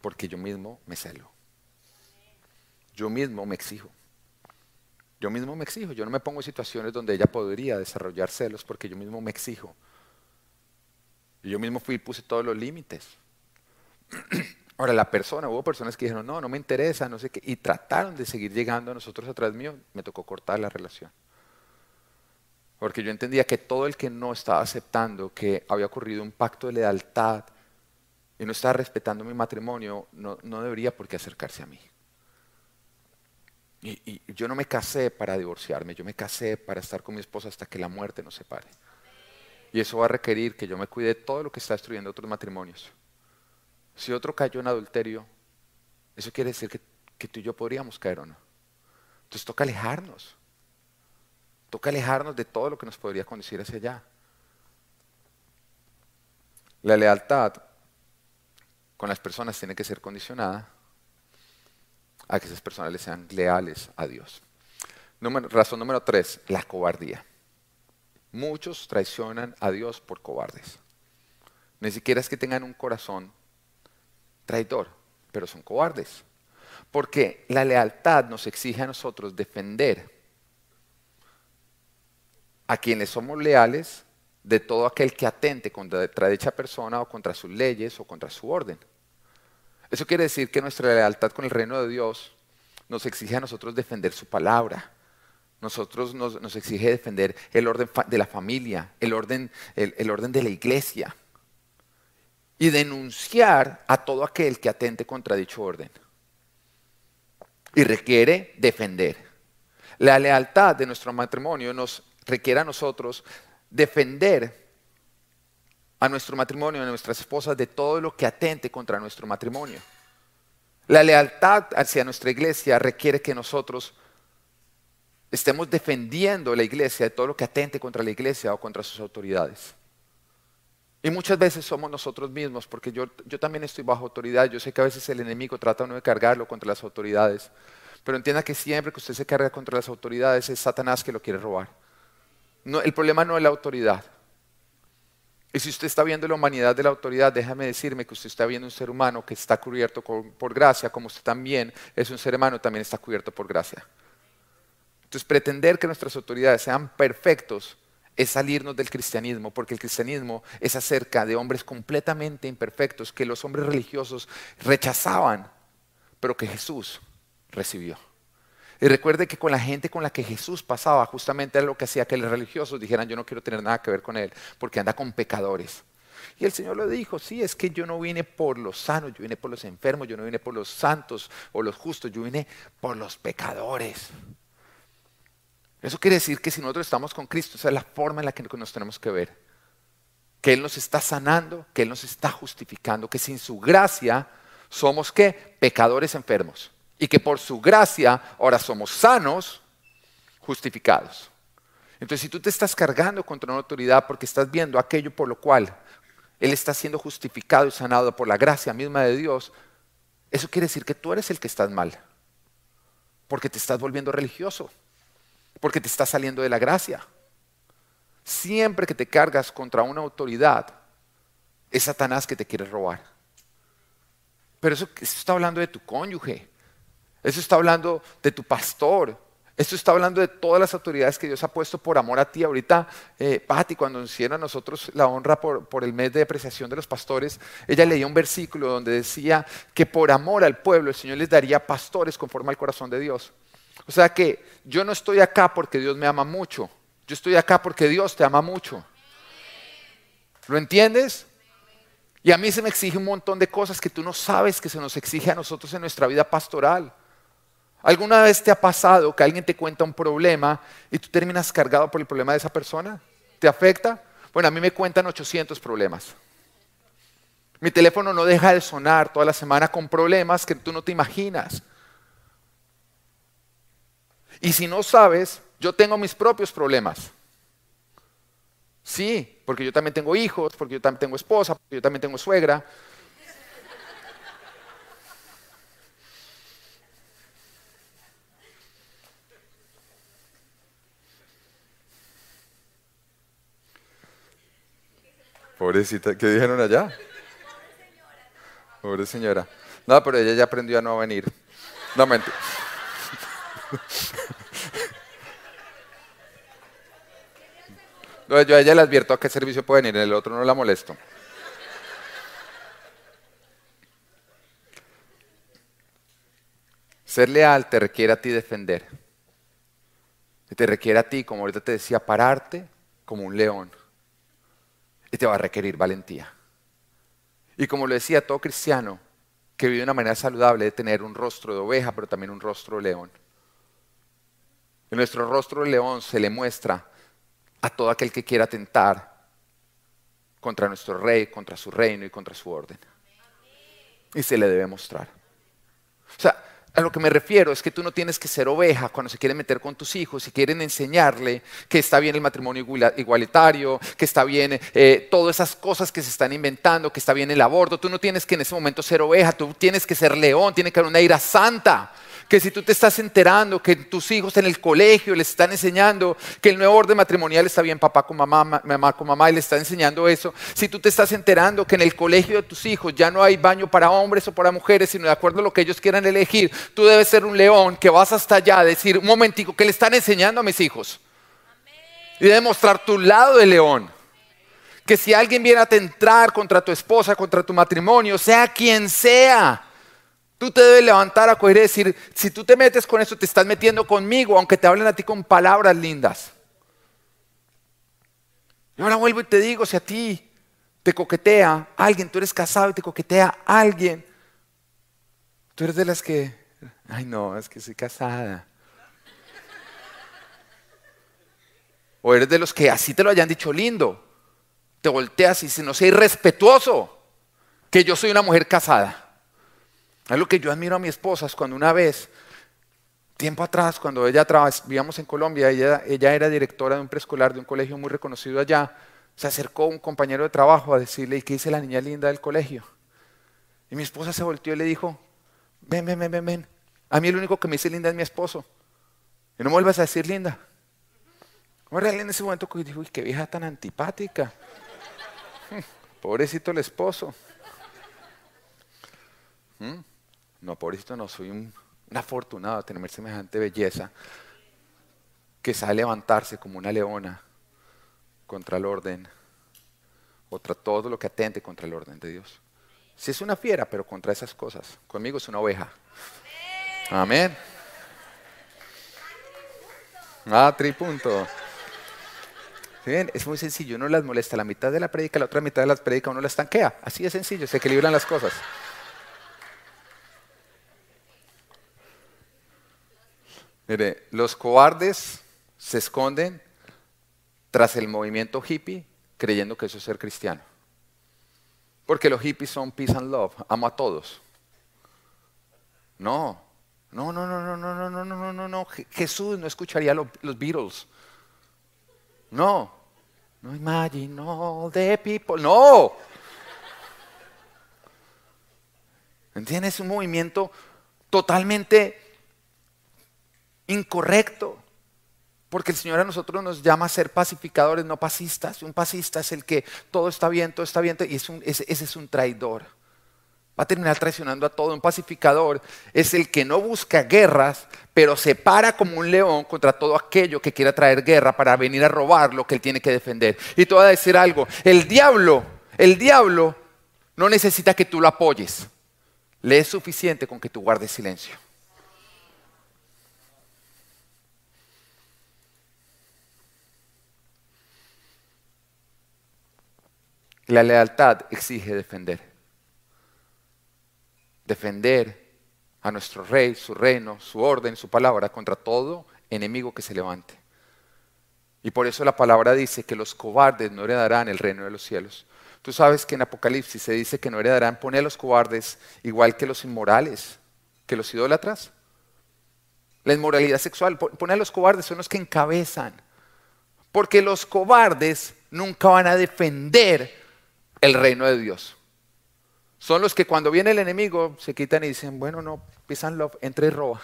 Porque yo mismo me celo. Yo mismo me exijo. Yo mismo me exijo. Yo no me pongo en situaciones donde ella podría desarrollar celos porque yo mismo me exijo. Y yo mismo fui y puse todos los límites. Ahora, la persona, hubo personas que dijeron, no, no me interesa, no sé qué, y trataron de seguir llegando a nosotros atrás mío, me tocó cortar la relación. Porque yo entendía que todo el que no estaba aceptando que había ocurrido un pacto de lealtad y no estaba respetando mi matrimonio, no, no debería por qué acercarse a mí. Y, yo no me casé para divorciarme, yo me casé para estar con mi esposa hasta que la muerte nos separe. Y eso va a requerir que yo me cuide de todo lo que está destruyendo otros matrimonios. Si otro cayó en adulterio, eso quiere decir que, que tú y yo podríamos caer o no. Entonces toca alejarnos. Toca alejarnos de todo lo que nos podría conducir hacia allá. La lealtad con las personas tiene que ser condicionada a que esas personas le sean leales a Dios. razón número tres, la cobardía. Muchos traicionan a Dios por cobardes. Ni siquiera es que tengan un corazón traidor, pero son cobardes. Porque la lealtad nos exige a nosotros defender a quienes somos leales de todo aquel que atente contra dicha persona o contra sus leyes o contra su orden. Eso quiere decir que nuestra lealtad con el reino de Dios nos exige a nosotros defender su palabra, nosotros nos, exige defender el orden de la familia, el orden, el orden de la iglesia y denunciar a todo aquel que atente contra dicho orden. Y requiere defender. La lealtad de nuestro matrimonio nos requiere a nosotros defender a nuestro matrimonio, a nuestras esposas, de todo lo que atente contra nuestro matrimonio. La lealtad hacia nuestra iglesia requiere que nosotros estemos defendiendo la iglesia de todo lo que atente contra la iglesia o contra sus autoridades. Y muchas veces somos nosotros mismos, porque yo, yo también estoy bajo autoridad. Yo sé que a veces el enemigo trata uno de cargarlo contra las autoridades. Pero entienda que siempre que usted se carga contra las autoridades es Satanás que lo quiere robar. El problema no es la autoridad. Y si usted está viendo la humanidad de la autoridad, déjame decirme que usted está viendo un ser humano que está cubierto por gracia, como usted también es un ser humano, también está cubierto por gracia. Entonces, pretender que nuestras autoridades sean perfectos es salirnos del cristianismo, porque el cristianismo es acerca de hombres completamente imperfectos que los hombres religiosos rechazaban, pero que Jesús recibió. Y recuerde que con la gente con la que Jesús pasaba, justamente era lo que hacía que los religiosos dijeran, yo no quiero tener nada que ver con él, porque anda con pecadores. Y el Señor le dijo, sí, es que yo no vine por los sanos, yo vine por los enfermos, yo no vine por los santos o los justos, yo vine por los pecadores. Eso quiere decir que si nosotros estamos con Cristo, esa es la forma en la que nos tenemos que ver. Que Él nos está sanando, que Él nos está justificando, que sin su gracia somos qué? Pecadores enfermos. Y que por su gracia ahora somos sanos, justificados. Entonces, si tú te estás cargando contra una autoridad porque estás viendo aquello por lo cual Él está siendo justificado y sanado por la gracia misma de Dios, eso quiere decir que tú eres el que estás mal. Porque te estás volviendo religioso porque te está saliendo de la gracia. Siempre que te cargas contra una autoridad, es Satanás que te quiere robar. Pero eso, está hablando de tu cónyuge, eso está hablando de tu pastor, eso está hablando de todas las autoridades que Dios ha puesto por amor a ti. Ahorita, eh, Patti, cuando nos hicieron a nosotros la honra por, por, el mes de apreciación de los pastores, ella leía un versículo donde decía que por amor al pueblo el Señor les daría pastores conforme al corazón de Dios. O sea que yo no estoy acá porque Dios me ama mucho. Yo estoy acá porque Dios te ama mucho. ¿Lo entiendes? Y a mí se me exige un montón de cosas que tú no sabes que se nos exige a nosotros en nuestra vida pastoral. ¿Alguna vez te ha pasado que alguien te cuenta un problema y tú terminas cargado por el problema de esa persona? ¿Te afecta? Bueno, a mí me cuentan 800 problemas. Mi teléfono no deja de sonar toda la semana con problemas que tú no te imaginas. Y si no sabes, yo tengo mis propios problemas. Sí, porque yo también tengo hijos, porque yo también tengo esposa, porque yo también tengo suegra. Pobrecita, ¿qué dijeron allá? Pobre señora. No, pero ella ya aprendió a no venir. No, mentira. yo a ella le advierto a qué servicio puede venir, en el otro no la molesto. Ser leal te requiere a ti defender. Te requiere a ti, como ahorita te decía, pararte como un león. Y te va a requerir valentía. Y como lo decía todo cristiano, que vive de una manera saludable, de tener un rostro de oveja, pero también un rostro de león. En nuestro rostro de león se le muestra a todo aquel que quiera atentar contra nuestro rey, contra su reino y contra su orden. Y se le debe mostrar. O sea, a lo que me refiero es que tú no tienes que ser oveja cuando se quieren meter con tus hijos y quieren enseñarle que está bien el matrimonio igualitario, que está bien eh, todas esas cosas que se están inventando, que está bien el aborto. Tú no tienes que en ese momento ser oveja, tú tienes que ser león, tiene que haber una ira santa que si tú te estás enterando que tus hijos en el colegio les están enseñando que el nuevo orden matrimonial está bien papá con mamá, mamá con mamá y le está enseñando eso, si tú te estás enterando que en el colegio de tus hijos ya no hay baño para hombres o para mujeres, sino de acuerdo a lo que ellos quieran elegir, tú debes ser un león que vas hasta allá a decir, un momentico, ¿qué le están enseñando a mis hijos? Y demostrar tu lado de león. Que si alguien viene a tentar contra tu esposa, contra tu matrimonio, sea quien sea, Tú te debes levantar a coger y decir, si tú te metes con eso, te estás metiendo conmigo, aunque te hablen a ti con palabras lindas. Y ahora vuelvo y te digo, si a ti te coquetea alguien, tú eres casado y te coquetea alguien, tú eres de las que, ay no, es que soy casada. O eres de los que así te lo hayan dicho lindo. Te volteas y dices, no sé, irrespetuoso, que yo soy una mujer casada. Algo que yo admiro a mi esposa es cuando una vez, tiempo atrás, cuando ella vivíamos en Colombia, ella, era directora de un preescolar de un colegio muy reconocido allá, se acercó un compañero de trabajo a decirle, ¿y qué dice la niña linda del colegio? Y mi esposa se volteó y le dijo, ven, ven, ven, ven, ven. A mí el único que me dice linda es mi esposo. Y no me vuelvas a decir linda. Ahora en ese momento dijo, uy, qué vieja tan antipática. Pobrecito el esposo. ¿Mm? No, pobrecito, no, soy un, afortunado de tener semejante belleza que sabe levantarse como una leona contra el orden, contra todo lo que atente contra el orden de Dios. Si es una fiera, pero contra esas cosas. Conmigo es una oveja. Amén. Ah, tripunto. bien? Es muy sencillo, uno las molesta la mitad de la predica, la otra mitad de las predica, uno las tanquea. Así de sencillo, se equilibran las cosas. Mire, los cobardes se esconden tras el movimiento hippie creyendo que eso es ser cristiano. Porque los hippies son peace and love, amo a todos. No, no, no, no, no, no, no, no, no, no, no. Jesús no escucharía los, Beatles. No. No imagine all the people. No. ¿Entiendes? Un movimiento totalmente incorrecto. Porque el Señor a nosotros nos llama a ser pacificadores, no pasistas. Un pasista es el que todo está bien, todo está bien, y ese, ese es un traidor. Va a terminar traicionando a todo. Un pacificador es el que no busca guerras, pero se para como un león contra todo aquello que quiera traer guerra para venir a robar lo que él tiene que defender. Y te voy a decir algo, el diablo, el diablo no necesita que tú lo apoyes. Le es suficiente con que tú guardes silencio. La lealtad exige defender. Defender a nuestro rey, su reino, su orden, su palabra contra todo enemigo que se levante. Y por eso la palabra dice que los cobardes no heredarán el reino de los cielos. Tú sabes que en Apocalipsis se dice que no heredarán, pone a los cobardes igual que los inmorales, que los idólatras. La inmoralidad sexual, pone a los cobardes, son los que encabezan. Porque los cobardes nunca van a defender el reino de Dios. Son los que cuando viene el enemigo se quitan y dicen, bueno, no, pisan love, entre y roba.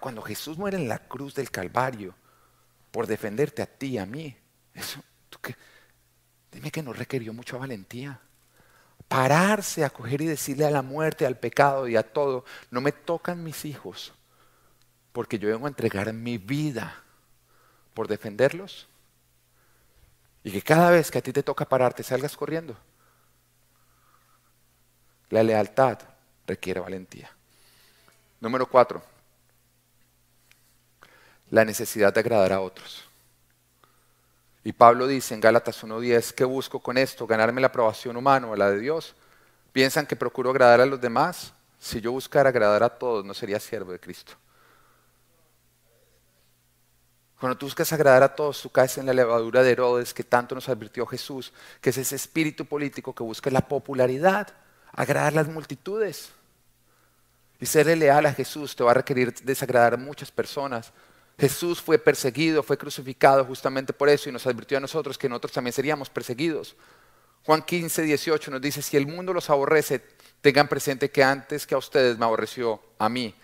Cuando Jesús muere en la cruz del Calvario por defenderte a ti y a mí, eso, ¿tú qué? Dime que no requirió mucha valentía. Pararse a coger y decirle a la muerte, al pecado y a todo, no me tocan mis hijos, porque yo vengo a entregar mi vida por defenderlos. Y que cada vez que a ti te toca pararte salgas corriendo. La lealtad requiere valentía. Número cuatro, la necesidad de agradar a otros. Y Pablo dice en Gálatas 1.10, ¿qué busco con esto? ¿Ganarme la aprobación humana o la de Dios? ¿Piensan que procuro agradar a los demás? Si yo buscara agradar a todos, no sería siervo de Cristo. Cuando tú buscas agradar a todos, tú caes en la levadura de Herodes que tanto nos advirtió Jesús, que es ese espíritu político que busca la popularidad, agradar a las multitudes. Y ser leal a Jesús te va a requerir desagradar a muchas personas, Jesús fue perseguido, fue crucificado justamente por eso y nos advirtió a nosotros que nosotros también seríamos perseguidos. Juan 15, 18 nos dice, si el mundo los aborrece, tengan presente que antes que a ustedes me aborreció a mí.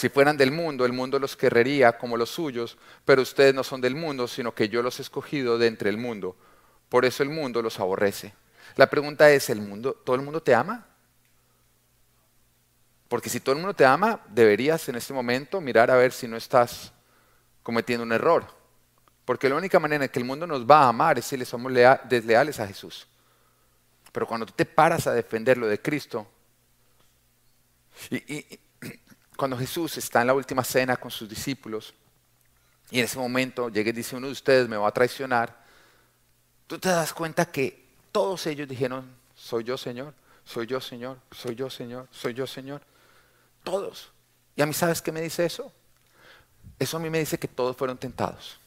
Si fueran del mundo, el mundo los querrería como los suyos, pero ustedes no son del mundo, sino que yo los he escogido de entre el mundo. Por eso el mundo los aborrece. La pregunta es, ¿el mundo, ¿todo el mundo te ama? Porque si todo el mundo te ama, deberías en este momento mirar a ver si no estás cometiendo un error. Porque la única manera en que el mundo nos va a amar es si le somos desleales a Jesús. Pero cuando tú te paras a defender lo de Cristo, y, cuando Jesús está en la última cena con sus discípulos, y en ese momento llega y dice uno de ustedes me va a traicionar, tú te das cuenta que todos ellos dijeron, soy yo Señor, soy yo Señor, soy yo Señor, soy yo Señor. Todos. ¿Y a mí sabes qué me dice eso? Eso a mí me dice que todos fueron tentados.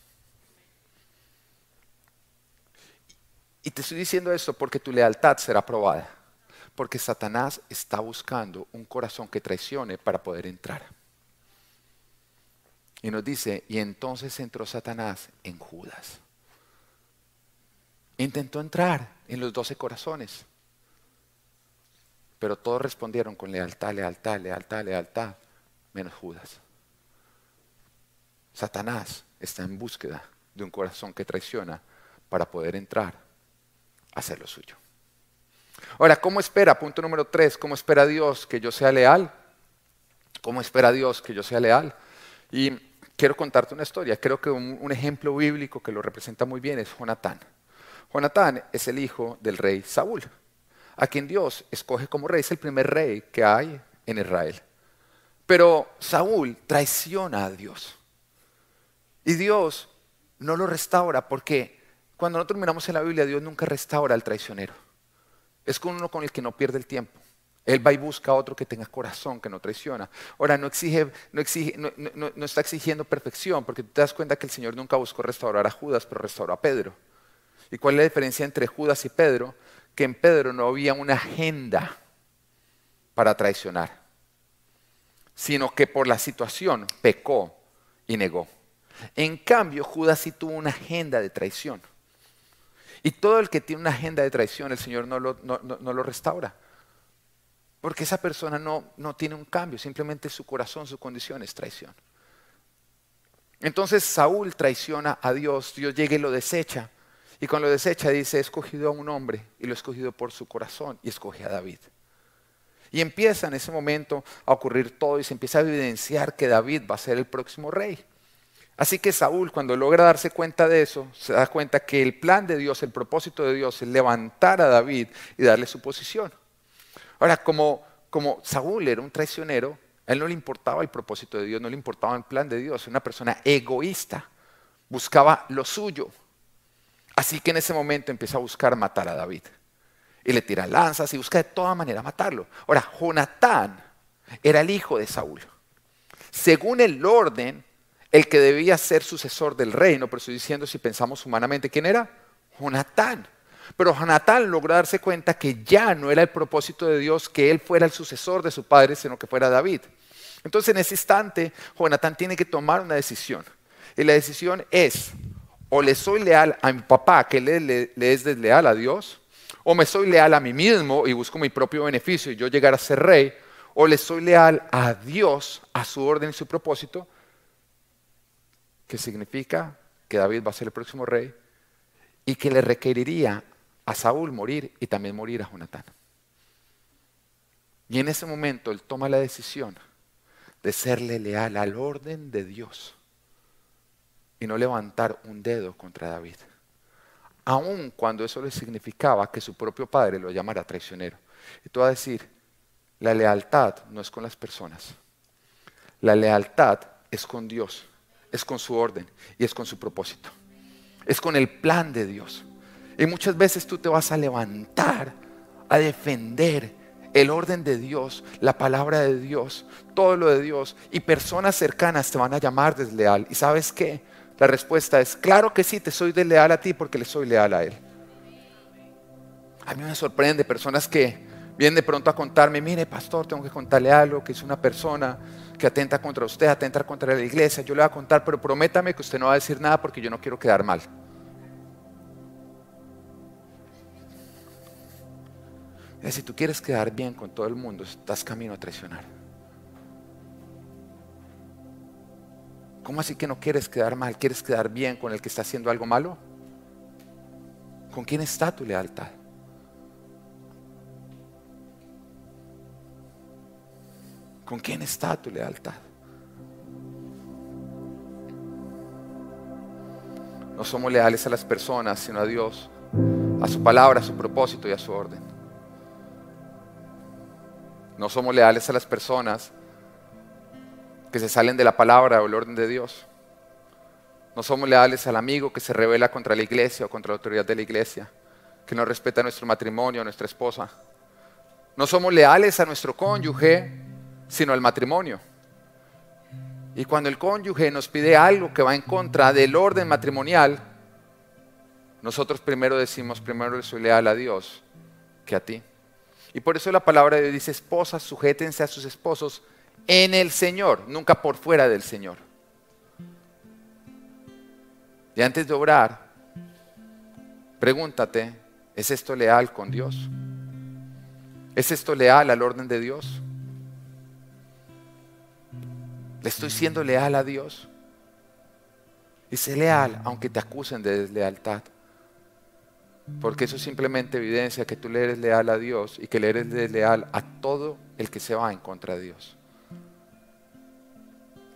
Y te estoy diciendo eso porque tu lealtad será probada. Porque Satanás está buscando un corazón que traicione para poder entrar. Y nos dice, y entonces entró Satanás en Judas. Intentó entrar en los doce corazones. Pero todos respondieron con lealtad, lealtad, lealtad, lealtad, menos Judas. Satanás está en búsqueda de un corazón que traiciona para poder entrar a hacer lo suyo. Ahora, ¿cómo espera? Punto número tres, ¿cómo espera Dios que yo sea leal? ¿Cómo espera Dios que yo sea leal? Y quiero contarte una historia. Creo que un, ejemplo bíblico que lo representa muy bien es Jonatán. Jonatán es el hijo del rey Saúl a quien Dios escoge como rey. Es el primer rey que hay en Israel. Pero Saúl traiciona a Dios. Y Dios no lo restaura porque cuando nosotros miramos en la Biblia, Dios nunca restaura al traicionero. Es uno con el que no pierde el tiempo. Él va y busca a otro que tenga corazón, que no traiciona. Ahora, no, exige, no, exige, no, está exigiendo perfección, porque tú te das cuenta que el Señor nunca buscó restaurar a Judas, pero restauró a Pedro. ¿Y cuál es la diferencia entre Judas y Pedro? que en Pedro no había una agenda para traicionar, sino que por la situación pecó y negó. En cambio, Judas sí tuvo una agenda de traición. Y todo el que tiene una agenda de traición, el Señor no lo, no, lo restaura. Porque esa persona no, no tiene un cambio, simplemente su corazón, su condición es traición. Entonces Saúl traiciona a Dios, Dios llega y lo desecha. Y cuando lo desecha dice, he escogido a un hombre y lo he escogido por su corazón y escoge a David. Y empieza en ese momento a ocurrir todo y se empieza a evidenciar que David va a ser el próximo rey. Así que Saúl, cuando logra darse cuenta de eso, se da cuenta que el plan de Dios, el propósito de Dios es levantar a David y darle su posición. Ahora, como, como Saúl era un traicionero, a él no le importaba el propósito de Dios, no le importaba el plan de Dios, una persona egoísta, buscaba lo suyo. Así que en ese momento empieza a buscar matar a David. Y le tira lanzas y busca de toda manera matarlo. Ahora, Jonatán era el hijo de Saúl. Según el orden, el que debía ser sucesor del reino, pero estoy diciendo si pensamos humanamente, ¿quién era? Jonatán. Pero Jonatán logró darse cuenta que ya no era el propósito de Dios que él fuera el sucesor de su padre, sino que fuera David. Entonces en ese instante, Jonatán tiene que tomar una decisión. Y la decisión es, o le soy leal a mi papá, que le, le es desleal a Dios, o me soy leal a mí mismo y busco mi propio beneficio y yo llegar a ser rey, o le soy leal a Dios, a su orden y su propósito, que significa que David va a ser el próximo rey y que le requeriría a Saúl morir y también morir a Jonatán. Y en ese momento él toma la decisión de serle leal al orden de Dios y no levantar un dedo contra David. Aun cuando eso le significaba que su propio padre lo llamara traicionero. Y tú vas a decir, la lealtad no es con las personas. La lealtad es con Dios, es con su orden y es con su propósito. Es con el plan de Dios. Y muchas veces tú te vas a levantar a defender el orden de Dios, la palabra de Dios, todo lo de Dios. Y personas cercanas te van a llamar desleal. ¿Y sabes qué? La respuesta es, claro que sí, te soy desleal a ti porque le soy leal a Él. A mí me sorprende personas que vienen de pronto a contarme, mire pastor, tengo que contarle algo, que es una persona que atenta contra usted, atenta contra la iglesia. Yo le voy a contar, pero prométame que usted no va a decir nada porque yo no quiero quedar mal. si tú quieres quedar bien con todo el mundo, estás camino a traicionar. ¿Cómo así que no quieres quedar mal? ¿Quieres quedar bien con el que está haciendo algo malo? ¿Con quién está tu lealtad? ¿Con quién está tu lealtad? No somos leales a las personas, sino a Dios, a su palabra, a su propósito y a su orden. No somos leales a las personas que se salen de la palabra o el orden de Dios. No somos leales al amigo que se revela contra la iglesia o contra la autoridad de la iglesia, que no respeta nuestro matrimonio o nuestra esposa. No somos leales a nuestro cónyuge, sino al matrimonio. Y cuando el cónyuge nos pide algo que va en contra del orden matrimonial, nosotros primero decimos, primero soy leal a Dios que a ti. Y por eso la palabra de Dios dice, esposas, sujétense a sus esposos en el Señor, nunca por fuera del Señor. Y antes de obrar, pregúntate, ¿es esto leal con Dios? ¿Es esto leal al orden de Dios? ¿Le estoy siendo leal a Dios? Y sé leal aunque te acusen de deslealtad. Porque eso simplemente evidencia que tú le eres leal a Dios y que le eres leal a todo el que se va en contra de Dios.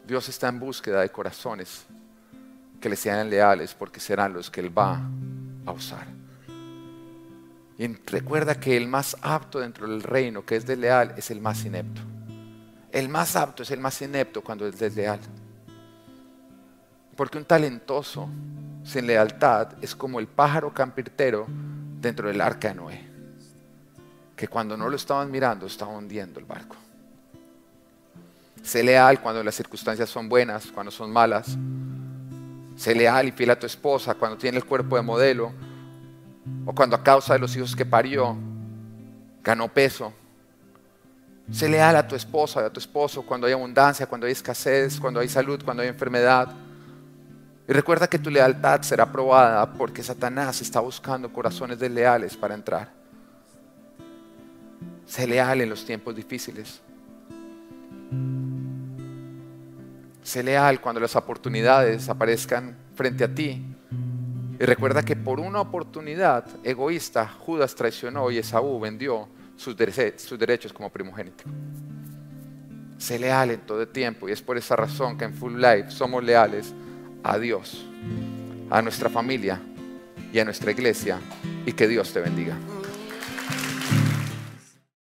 Dios está en búsqueda de corazones que le sean leales porque serán los que Él va a usar. Y recuerda que el más apto dentro del reino, que es desleal, es el más inepto. El más apto es el más inepto cuando es desleal. Porque un talentoso sin lealtad es como el pájaro campirtero dentro del arca de Noé, que cuando no lo estaban mirando estaba hundiendo el barco. Sé leal cuando las circunstancias son buenas, cuando son malas. Sé leal y fiel a tu esposa cuando tiene el cuerpo de modelo o cuando a causa de los hijos que parió ganó peso. Sé leal a tu esposa a tu esposo cuando hay abundancia, cuando hay escasez, cuando hay salud, cuando hay enfermedad. Y recuerda que tu lealtad será probada porque Satanás está buscando corazones desleales para entrar. Sé leal en los tiempos difíciles. Sé leal cuando las oportunidades aparezcan frente a ti. Y recuerda que por una oportunidad egoísta, Judas traicionó y Esaú vendió sus, sus derechos como primogénito. Sé leal en todo el tiempo y es por esa razón que en Full Life somos leales a Dios, a nuestra familia y a nuestra iglesia y que Dios te bendiga.